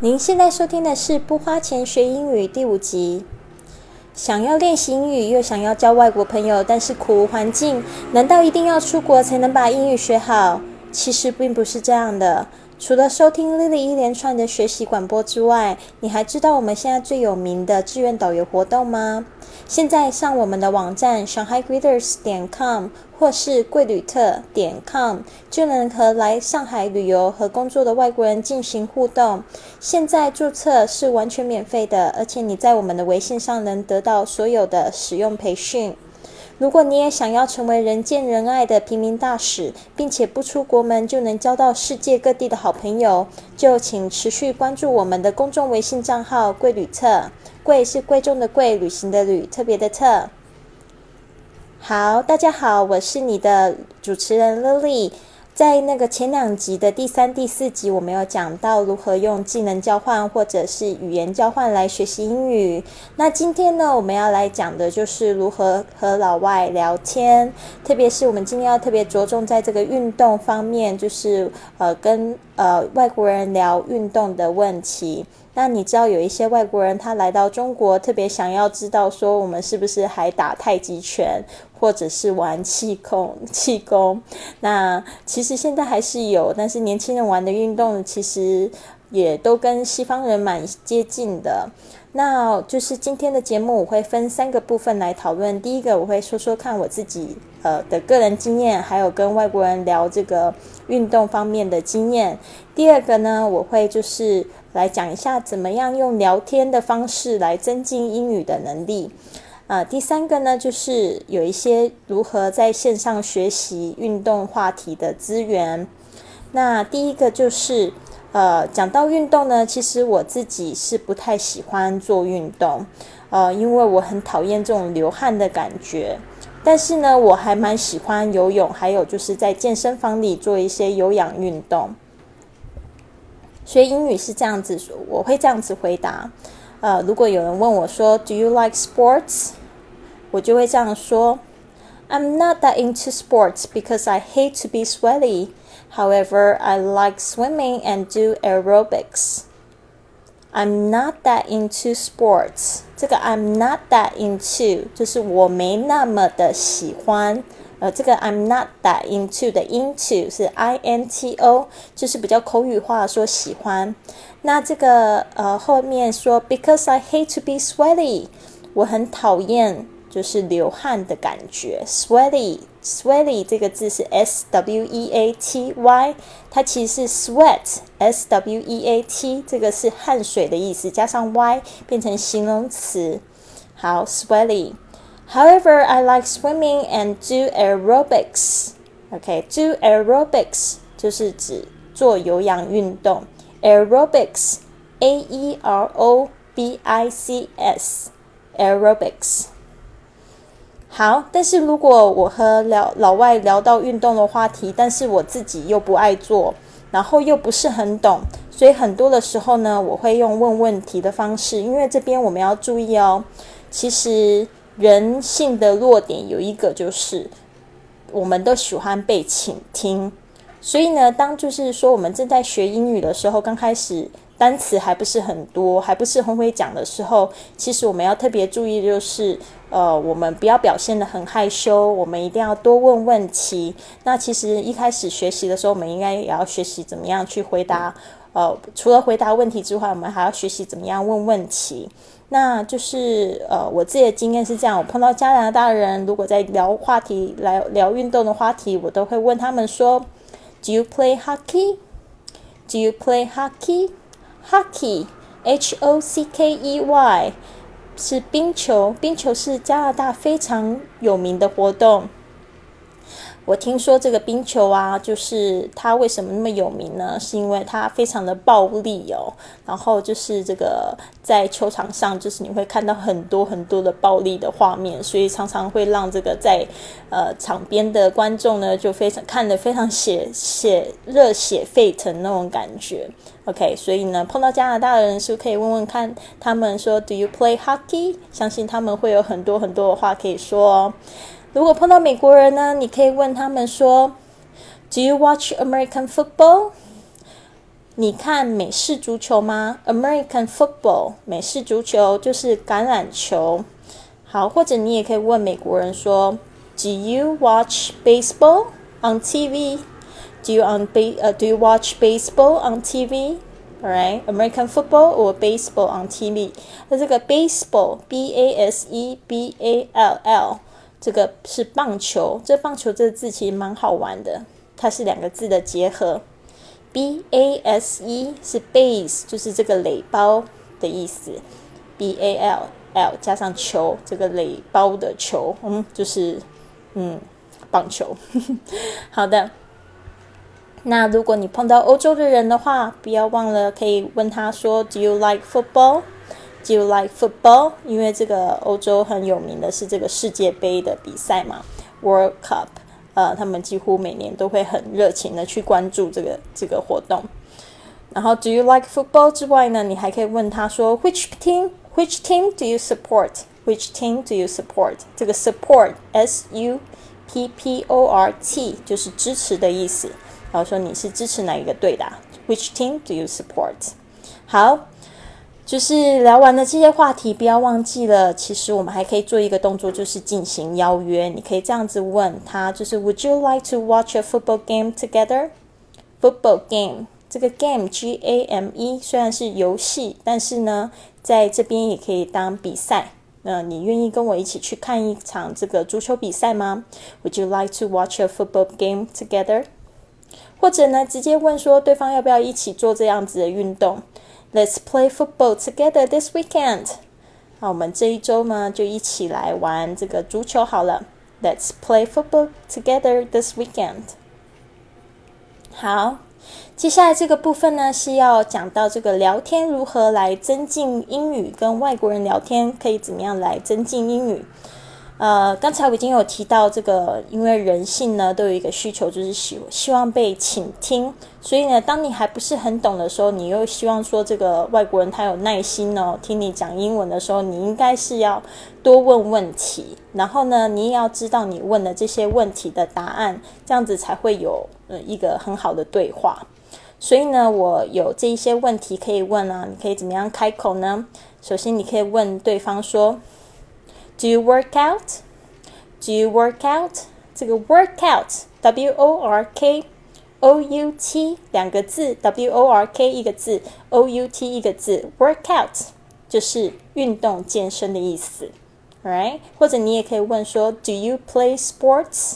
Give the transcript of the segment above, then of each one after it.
您现在收听的是《不花钱学英语》第五集。想要练习英语，又想要交外国朋友，但是苦无环境，难道一定要出国才能把英语学好？其实并不是这样的。除了收听 Lily 一连串的学习广播之外，你还知道我们现在最有名的志愿导游活动吗？现在上我们的网站 shanghaireaders 点 com 或是贵旅特点 com 就能和来上海旅游和工作的外国人进行互动。现在注册是完全免费的，而且你在我们的微信上能得到所有的使用培训。如果你也想要成为人见人爱的平民大使，并且不出国门就能交到世界各地的好朋友，就请持续关注我们的公众微信账号“贵旅册”。贵是贵重的贵，旅行的旅，特别的特。好，大家好，我是你的主持人 Lily。在那个前两集的第三、第四集，我们有讲到如何用技能交换或者是语言交换来学习英语。那今天呢，我们要来讲的就是如何和老外聊天，特别是我们今天要特别着重在这个运动方面，就是呃跟呃外国人聊运动的问题。那你知道有一些外国人他来到中国，特别想要知道说我们是不是还打太极拳？或者是玩气功，气功，那其实现在还是有，但是年轻人玩的运动其实也都跟西方人蛮接近的。那就是今天的节目，我会分三个部分来讨论。第一个，我会说说看我自己呃的个人经验，还有跟外国人聊这个运动方面的经验。第二个呢，我会就是来讲一下怎么样用聊天的方式来增进英语的能力。啊，第三个呢，就是有一些如何在线上学习运动话题的资源。那第一个就是，呃，讲到运动呢，其实我自己是不太喜欢做运动，呃，因为我很讨厌这种流汗的感觉。但是呢，我还蛮喜欢游泳，还有就是在健身房里做一些有氧运动。学英语是这样子，我会这样子回答。呃，如果有人问我说，Do you like sports？我就会这样说：I'm not that into sports because I hate to be sweaty. However, I like swimming and do aerobics. I'm not that into sports. 这个 I'm not that into 就是我没那么的喜欢。 呃，这个 I'm not that into 的 into 是 I N T O，就是比较口语化说喜欢。那这个呃后面说 Because I hate to be sweaty，我很讨厌。就是流汗的感觉，sweaty，sweaty 这个字是 s w e a t y，它其实是 sweat，s w e a t，这个是汗水的意思，加上 y 变成形容词。好，sweaty。However, I like swimming and do aerobics. OK, do aerobics 就是指做有氧运动。Aerobics, A E R O B I C S, aerobics. 好，但是如果我和聊老外聊到运动的话题，但是我自己又不爱做，然后又不是很懂，所以很多的时候呢，我会用问问题的方式。因为这边我们要注意哦，其实人性的弱点有一个就是，我们都喜欢被倾听。所以呢，当就是说我们正在学英语的时候，刚开始。单词还不是很多，还不是很会讲的时候，其实我们要特别注意，就是呃，我们不要表现的很害羞，我们一定要多问问题。那其实一开始学习的时候，我们应该也要学习怎么样去回答。呃，除了回答问题之外，我们还要学习怎么样问问题。那就是呃，我自己的经验是这样：我碰到加拿大人，如果在聊话题来聊运动的话题，我都会问他们说：Do you play hockey? Do you play hockey? Hockey，H O C K E Y，是冰球。冰球是加拿大非常有名的活动。我听说这个冰球啊，就是它为什么那么有名呢？是因为它非常的暴力哦。然后就是这个在球场上，就是你会看到很多很多的暴力的画面，所以常常会让这个在呃场边的观众呢，就非常看得非常血血热血沸腾那种感觉。OK，所以呢，碰到加拿大的人是不是可以问问看他们说 “Do you play hockey？” 相信他们会有很多很多的话可以说哦。如果碰到美国人呢，你可以问他们说：“Do you watch American football？” 你看美式足球吗？American football，美式足球就是橄榄球。好，或者你也可以问美国人说：Do you watch baseball on TV? Do you on ba 呃 Do you watch baseball on TV? Alright, American football or baseball on TV？那这个 baseball, B-A-S-E-B-A-L-L， 这个是棒球。这棒球这个字其实蛮好玩的，它是两个字的结合。B A S E 是 base，就是这个垒包的意思。B A L L 加上球，这个垒包的球，嗯，就是嗯，棒球。好的，那如果你碰到欧洲的人的话，不要忘了可以问他说：Do you like football? Do you like football? 因为这个欧洲很有名的是这个世界杯的比赛嘛，World Cup。呃，他们几乎每年都会很热情的去关注这个这个活动。然后，Do you like football 之外呢，你还可以问他说，Which team? Which team do you support? Which team do you support? 这个 support S U P P O R T 就是支持的意思。然后说你是支持哪一个队的？Which team do you support? 好。就是聊完了这些话题，不要忘记了。其实我们还可以做一个动作，就是进行邀约。你可以这样子问他，就是 Would you like to watch a football game together? Football game 这个 game G A M E 虽然是游戏，但是呢，在这边也可以当比赛。那，你愿意跟我一起去看一场这个足球比赛吗？Would you like to watch a football game together? 或者呢，直接问说对方要不要一起做这样子的运动？Let's play football together this weekend。好，我们这一周呢就一起来玩这个足球好了。Let's play football together this weekend。好，接下来这个部分呢是要讲到这个聊天如何来增进英语，跟外国人聊天可以怎么样来增进英语。呃，刚才我已经有提到这个，因为人性呢都有一个需求，就是希希望被倾听。所以呢，当你还不是很懂的时候，你又希望说这个外国人他有耐心哦，听你讲英文的时候，你应该是要多问问题，然后呢，你也要知道你问的这些问题的答案，这样子才会有呃一个很好的对话。所以呢，我有这一些问题可以问啊，你可以怎么样开口呢？首先，你可以问对方说。Do you work out? Do you work out? 这个 work out, W O R K O U T 两个字，W O R K 一个字，O U T 一个字，work out 就是运动健身的意思，right？或者你也可以问说，Do you play sports?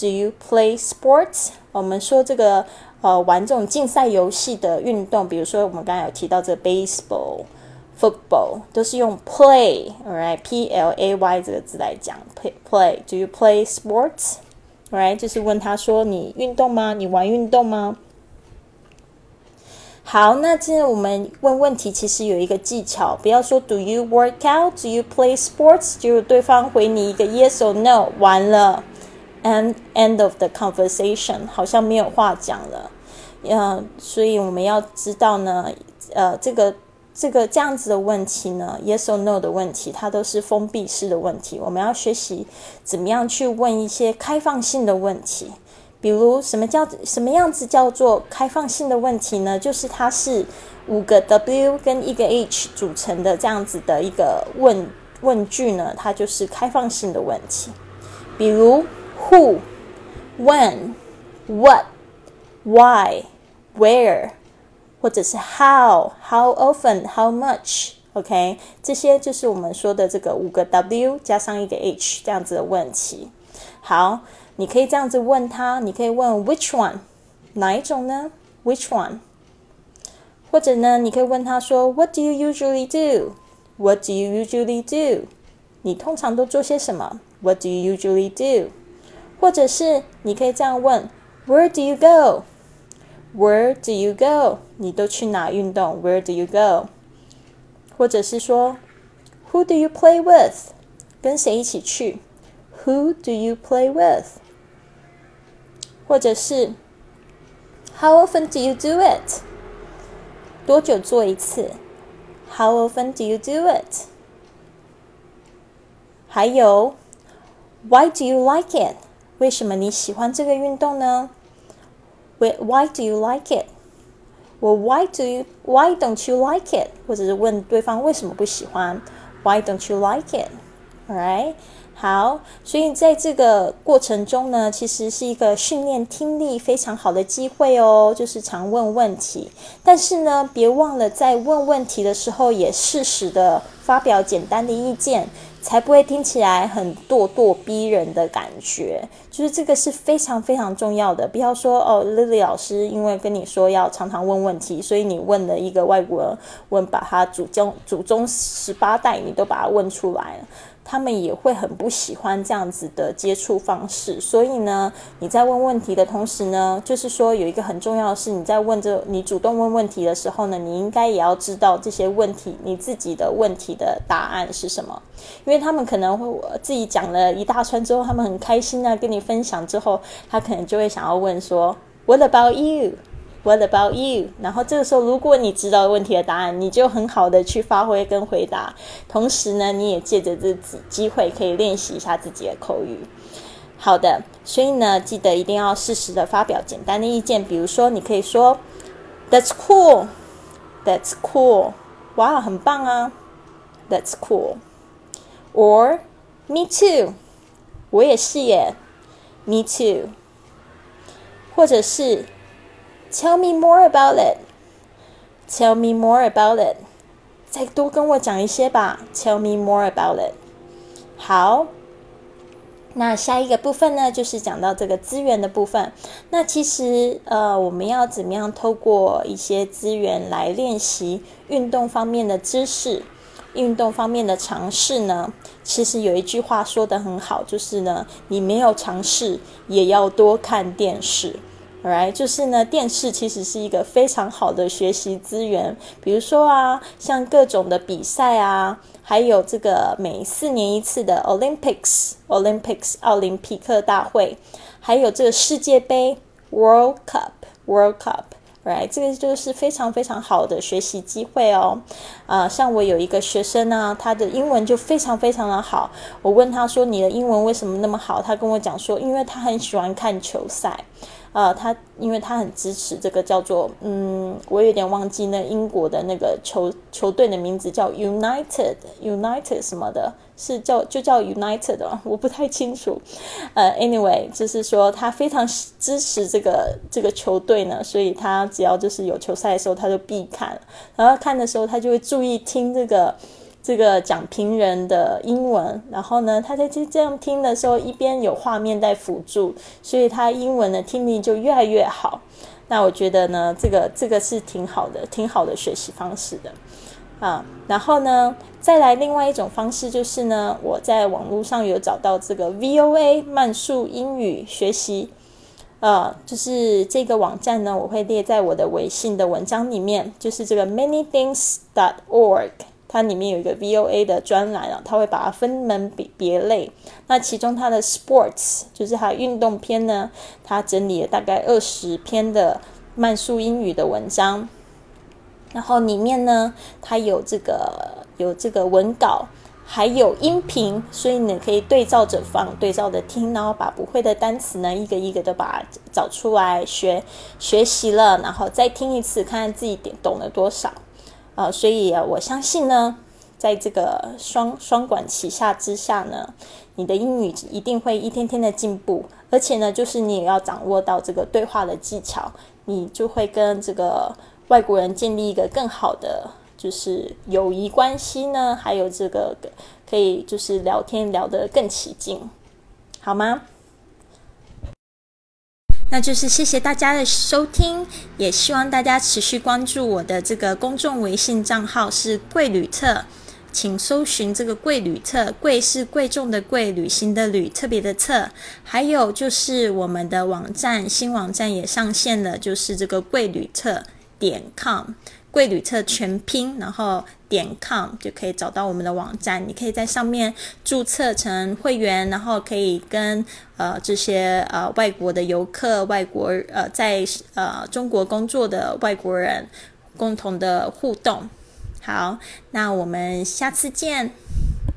Do you play sports? 我们说这个呃玩这种竞赛游戏的运动，比如说我们刚才有提到这个 baseball。 Football 都是用 play，right？P L A Y 这个字来讲，play。Do you play sports？right？就是问他说你运动吗？你玩运动吗？好，那现在我们问问题，其实有一个技巧，不要说 Do you work out？Do you play sports？就是对方回你一个 Yes or No，完了，and end of the conversation，好像没有话讲了。嗯，所以我们要知道呢，呃，这个。这个这样子的问题呢，yes or no 的问题，它都是封闭式的问题。我们要学习怎么样去问一些开放性的问题。比如，什么叫什么样子叫做开放性的问题呢？就是它是五个 W 跟一个 H 组成的这样子的一个问问句呢，它就是开放性的问题。比如，Who、When、What、Why、Where。或者是 how how often how much，OK，这些就是我们说的这个五个 W 加上一个 H 这样子的问题。好，你可以这样子问他，你可以问 Which one，哪一种呢？Which one？或者呢，你可以问他说 What do you usually do？What do you usually do？你通常都做些什么？What do you usually do？或者是你可以这样问 Where do you go？Where do you go？你都去哪运动？Where do you go？或者是说，Who do you play with？跟谁一起去？Who do you play with？或者是，How often do you do it？多久做一次？How often do you do it？还有，Why do you like it？为什么你喜欢这个运动呢 ？Why do you like it？ 我 Why do you Why don't you like it？或者是问对方为什么不喜欢？Why don't you like it？All right。 好，所以在这个过程中呢，其实是一个训练听力非常好的机会哦，就是常问问题。但是呢，别忘了在问问题的时候，也适时的发表简单的意见。才不会听起来很咄咄逼人的感觉，就是这个是非常非常重要的。不要说哦，Lily 老师因为跟你说要常常问问题，所以你问了一个外国人问，把他祖宗祖宗十八代你都把它问出来了。他们也会很不喜欢这样子的接触方式，所以呢，你在问问题的同时呢，就是说有一个很重要的是，你在问这你主动问问题的时候呢，你应该也要知道这些问题你自己的问题的答案是什么，因为他们可能会自己讲了一大串之后，他们很开心啊，跟你分享之后，他可能就会想要问说，What about you？What about you？然后这个时候，如果你知道问题的答案，你就很好的去发挥跟回答。同时呢，你也借着这机机会可以练习一下自己的口语。好的，所以呢，记得一定要适时的发表简单的意见。比如说，你可以说：“That's cool. That's cool. 哇，很棒啊！That's cool.” Or “Me too. 我也是耶。Me too.” 或者是。Tell me more about it. Tell me more about it. 再多跟我讲一些吧。Tell me more about it. 好，那下一个部分呢，就是讲到这个资源的部分。那其实呃，我们要怎么样透过一些资源来练习运动方面的知识、运动方面的尝试呢？其实有一句话说的很好，就是呢，你没有尝试也要多看电视。Right，就是呢，电视其实是一个非常好的学习资源。比如说啊，像各种的比赛啊，还有这个每四年一次的 Olympics，Olympics 奥林匹克大会，还有这个世界杯 World Cup，World Cup，Right，这个就是非常非常好的学习机会哦。啊，像我有一个学生呢，他的英文就非常非常的好。我问他说：“你的英文为什么那么好？”他跟我讲说：“因为他很喜欢看球赛。”呃，他因为他很支持这个叫做嗯，我有点忘记那英国的那个球球队的名字叫 United United 什么的，是叫就叫 United 的，我不太清楚。呃，anyway，就是说他非常支持这个这个球队呢，所以他只要就是有球赛的时候，他就必看。然后看的时候，他就会注意听这个。这个讲评人的英文，然后呢，他在这这样听的时候，一边有画面在辅助，所以他英文的听力就越来越好。那我觉得呢，这个这个是挺好的，挺好的学习方式的啊。然后呢，再来另外一种方式就是呢，我在网络上有找到这个 VOA 慢速英语学习，呃，就是这个网站呢，我会列在我的微信的文章里面，就是这个 many things dot org。它里面有一个 VOA 的专栏啊，它会把它分门别别类。那其中它的 Sports 就是它运动篇呢，它整理了大概二十篇的慢速英语的文章。然后里面呢，它有这个有这个文稿，还有音频，所以你可以对照着放，对照着听，然后把不会的单词呢，一个一个的把找出来学学习了，然后再听一次，看看自己点懂了多少。啊，所以啊，我相信呢，在这个双双管齐下之下呢，你的英语一定会一天天的进步，而且呢，就是你也要掌握到这个对话的技巧，你就会跟这个外国人建立一个更好的就是友谊关系呢，还有这个可以就是聊天聊得更起劲，好吗？那就是谢谢大家的收听，也希望大家持续关注我的这个公众微信账号是贵旅特，请搜寻这个贵旅特，贵是贵重的贵，旅行的旅，特别的特。还有就是我们的网站新网站也上线了，就是这个贵旅特点 com。贵旅册全拼，然后点 com 就可以找到我们的网站。你可以在上面注册成会员，然后可以跟呃这些呃外国的游客、外国呃在呃中国工作的外国人共同的互动。好，那我们下次见。